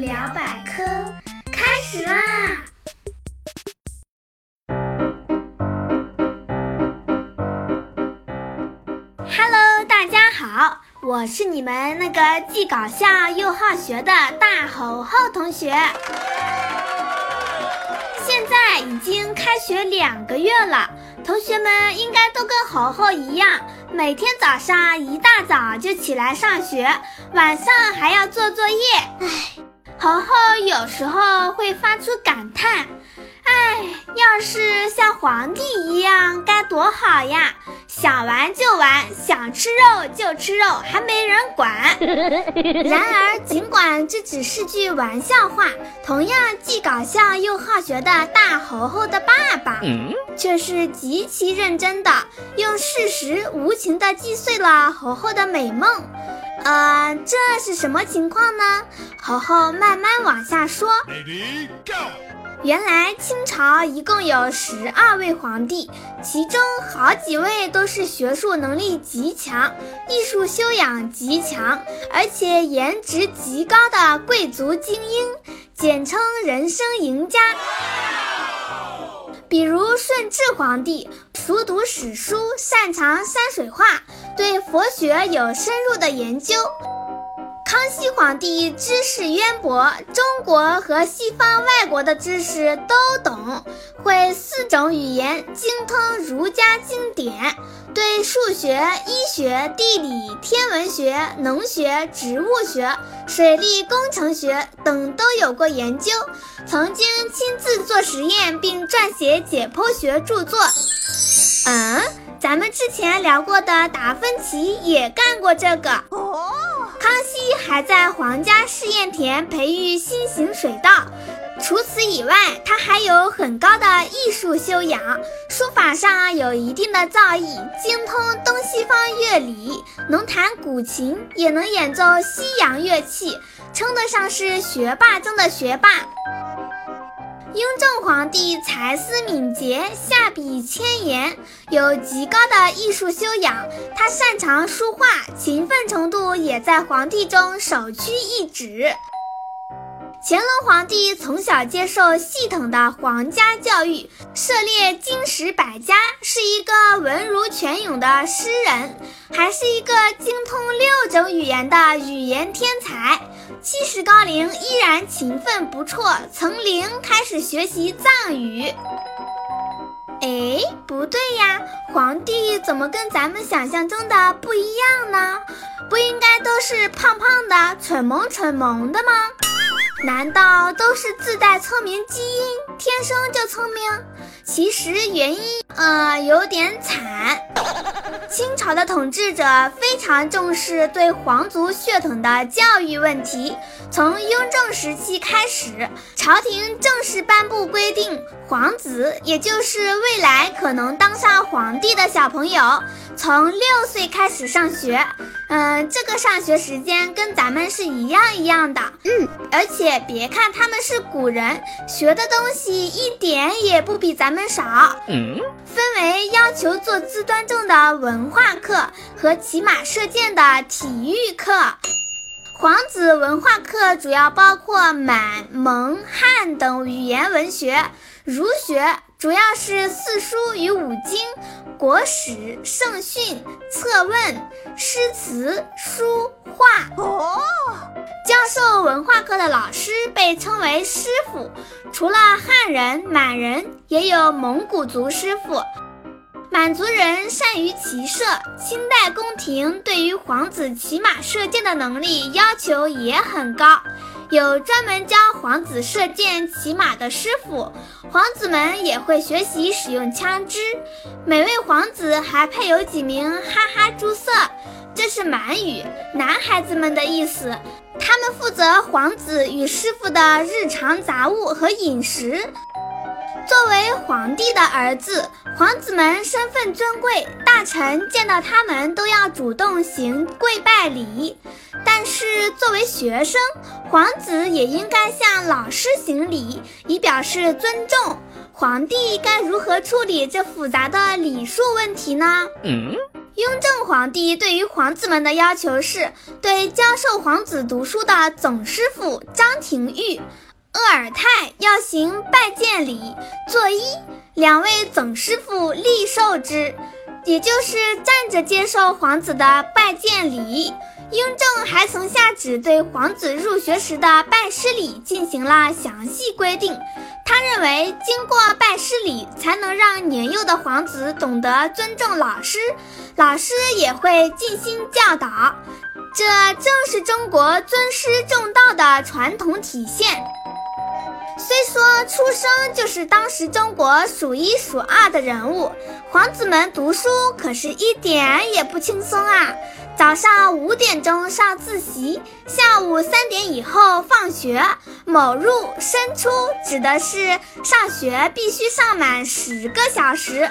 聊百科开始啦！Hello，大家好，我是你们那个既搞笑又好学的大猴猴同学。现在已经开学两个月了，同学们应该都跟猴猴一样，每天早上一大早就起来上学，晚上还要做作业。唉，猴猴有时候会发出感叹。哎，要是像皇帝一样该多好呀！想玩就玩，想吃肉就吃肉，还没人管。然而，尽管这只是句玩笑话，同样既搞笑又好学的大猴猴的爸爸，却是极其认真的，用事实无情的击碎了猴猴的美梦。呃，这是什么情况呢？猴猴慢慢往下说。原来清朝一共有十二位皇帝，其中好几位都是学术能力极强、艺术修养极强，而且颜值极高的贵族精英，简称人生赢家。比如顺治皇帝，熟读史书，擅长山水画，对佛学有深入的研究。康熙皇帝知识渊博，中国和西方外国的知识都懂，会四种语言，精通儒家经典，对数学、医学、地理、天文学、农学、植物学、水利工程学等都有过研究，曾经亲自做实验并撰写解剖学著作。嗯，咱们之前聊过的达芬奇也干过这个。康康熙还在皇家试验田培育新型水稻。除此以外，他还有很高的艺术修养，书法上有一定的造诣，精通东西方乐理，能弹古琴，也能演奏西洋乐器，称得上是学霸中的学霸。雍正皇帝才思敏捷，下笔千言，有极高的艺术修养。他擅长书画，勤奋程度也在皇帝中首屈一指。乾隆皇帝从小接受系统的皇家教育，涉猎经史百家，是一个文如泉涌的诗人，还是一个精通六种语言的语言天才。七十高龄依然勤奋不辍，从零开始学习藏语。哎，不对呀，皇帝怎么跟咱们想象中的不一样呢？不应该都是胖胖的、蠢萌蠢萌的吗？难道都是自带聪明基因，天生就聪明？其实原因呃有点惨。清朝的统治者非常重视对皇族血统的教育问题。从雍正时期开始，朝廷正式颁布规定，皇子也就是未来可能当上皇帝的小朋友，从六岁开始上学。嗯，这个上学时间跟咱们是一样一样的。嗯，而且别看他们是古人，学的东西一点也不比咱们少。嗯，分为要求坐姿端正的文化课和骑马射箭的体育课。皇子文化课主要包括满、蒙、汉等语言文学，儒学主要是四书与五经。国史、圣训、策问、诗词、书画。哦，教授文化课的老师被称为师傅。除了汉人、满人，也有蒙古族师傅。满族人善于骑射，清代宫廷对于皇子骑马射箭的能力要求也很高。有专门教皇子射箭、骑马的师傅，皇子们也会学习使用枪支。每位皇子还配有几名哈哈诸色，这是满语，男孩子们的意思。他们负责皇子与师傅的日常杂物和饮食。作为皇帝的儿子，皇子们身份尊贵，大臣见到他们都要主动行跪拜礼。但是作为学生，皇子也应该向老师行礼，以表示尊重。皇帝该如何处理这复杂的礼数问题呢？嗯，雍正皇帝对于皇子们的要求是，对教授皇子读书的总师傅张廷玉、鄂尔泰要行拜见礼，作揖，两位总师傅立受之，也就是站着接受皇子的拜见礼。雍正还曾下旨对皇子入学时的拜师礼进行了详细规定。他认为，经过拜师礼，才能让年幼的皇子懂得尊重老师，老师也会尽心教导。这正是中国尊师重道的传统体现。虽说出生就是当时中国数一数二的人物，皇子们读书可是一点也不轻松啊！早上五点钟上自习，下午三点以后放学。某入申出指的是上学必须上满十个小时，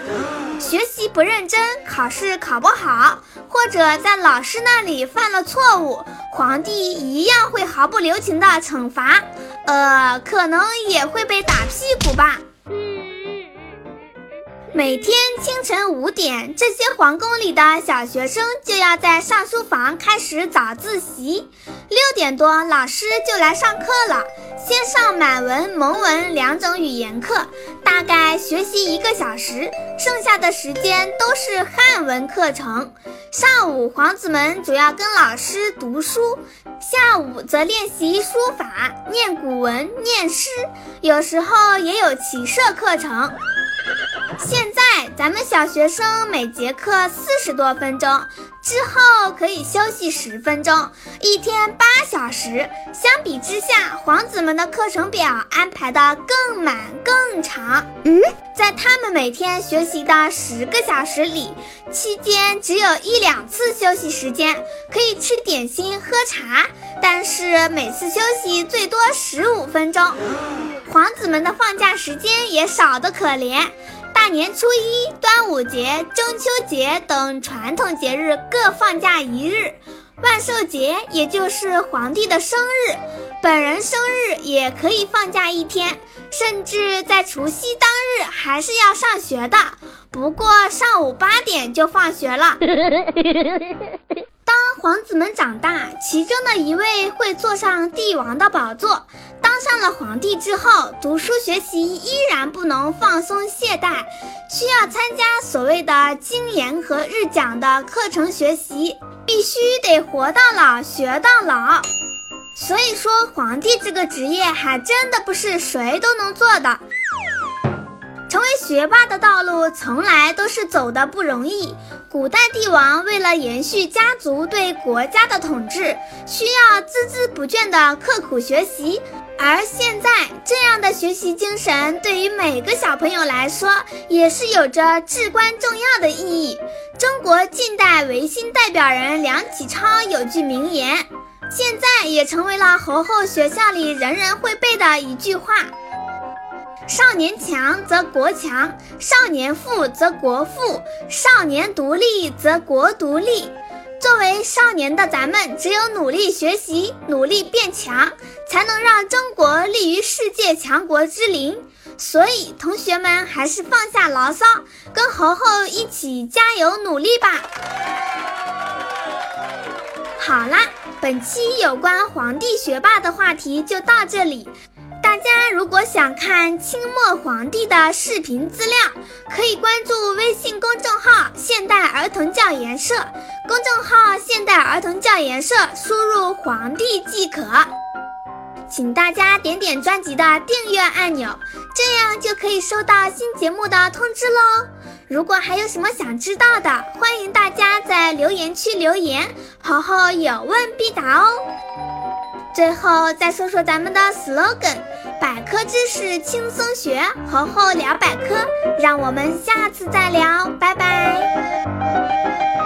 学习不认真，考试考不好，或者在老师那里犯了错误，皇帝一样会毫不留情的惩罚，呃，可能也会被打屁股吧。每天清晨五点，这些皇宫里的小学生就要在上书房开始早自习。六点多，老师就来上课了，先上满文、蒙文两种语言课，大概学习一个小时，剩下的时间都是汉文课程。上午，皇子们主要跟老师读书，下午则练习书法、念古文、念诗，有时候也有骑射课程。现在咱们小学生每节课四十多分钟，之后可以休息十分钟，一天八小时。相比之下，皇子们的课程表安排的更满更长。嗯，在他们每天学习的十个小时里，期间只有一两次休息时间，可以吃点心、喝茶，但是每次休息最多十五分钟。皇子们的放假时间也少得可怜。大年初一、端午节、中秋节等传统节日各放假一日，万寿节也就是皇帝的生日，本人生日也可以放假一天，甚至在除夕当日还是要上学的，不过上午八点就放学了。当皇子们长大，其中的一位会坐上帝王的宝座。当上了皇帝之后，读书学习依然不能放松懈怠，需要参加所谓的经研和日讲的课程学习，必须得活到老学到老。所以说，皇帝这个职业还真的不是谁都能做的。成为学霸的道路从来都是走的不容易。古代帝王为了延续家族对国家的统治，需要孜孜不倦的刻苦学习。而现在，这样的学习精神对于每个小朋友来说，也是有着至关重要的意义。中国近代维新代表人梁启超有句名言，现在也成为了侯后学校里人人会背的一句话。少年强则国强，少年富则国富，少年独立则国独立。作为少年的咱们，只有努力学习，努力变强，才能让中国立于世界强国之林。所以，同学们还是放下牢骚，跟猴猴一起加油努力吧。好啦，本期有关皇帝学霸的话题就到这里。大家如果想看清末皇帝的视频资料，可以关注微信公众号“现代儿童教研社”。公众号“现代儿童教研社”，输入“皇帝”即可。请大家点点专辑的订阅按钮，这样就可以收到新节目的通知喽。如果还有什么想知道的，欢迎大家在留言区留言，猴猴有问必答哦。最后再说说咱们的 slogan：百科知识轻松学，猴猴聊百科。让我们下次再聊，拜拜。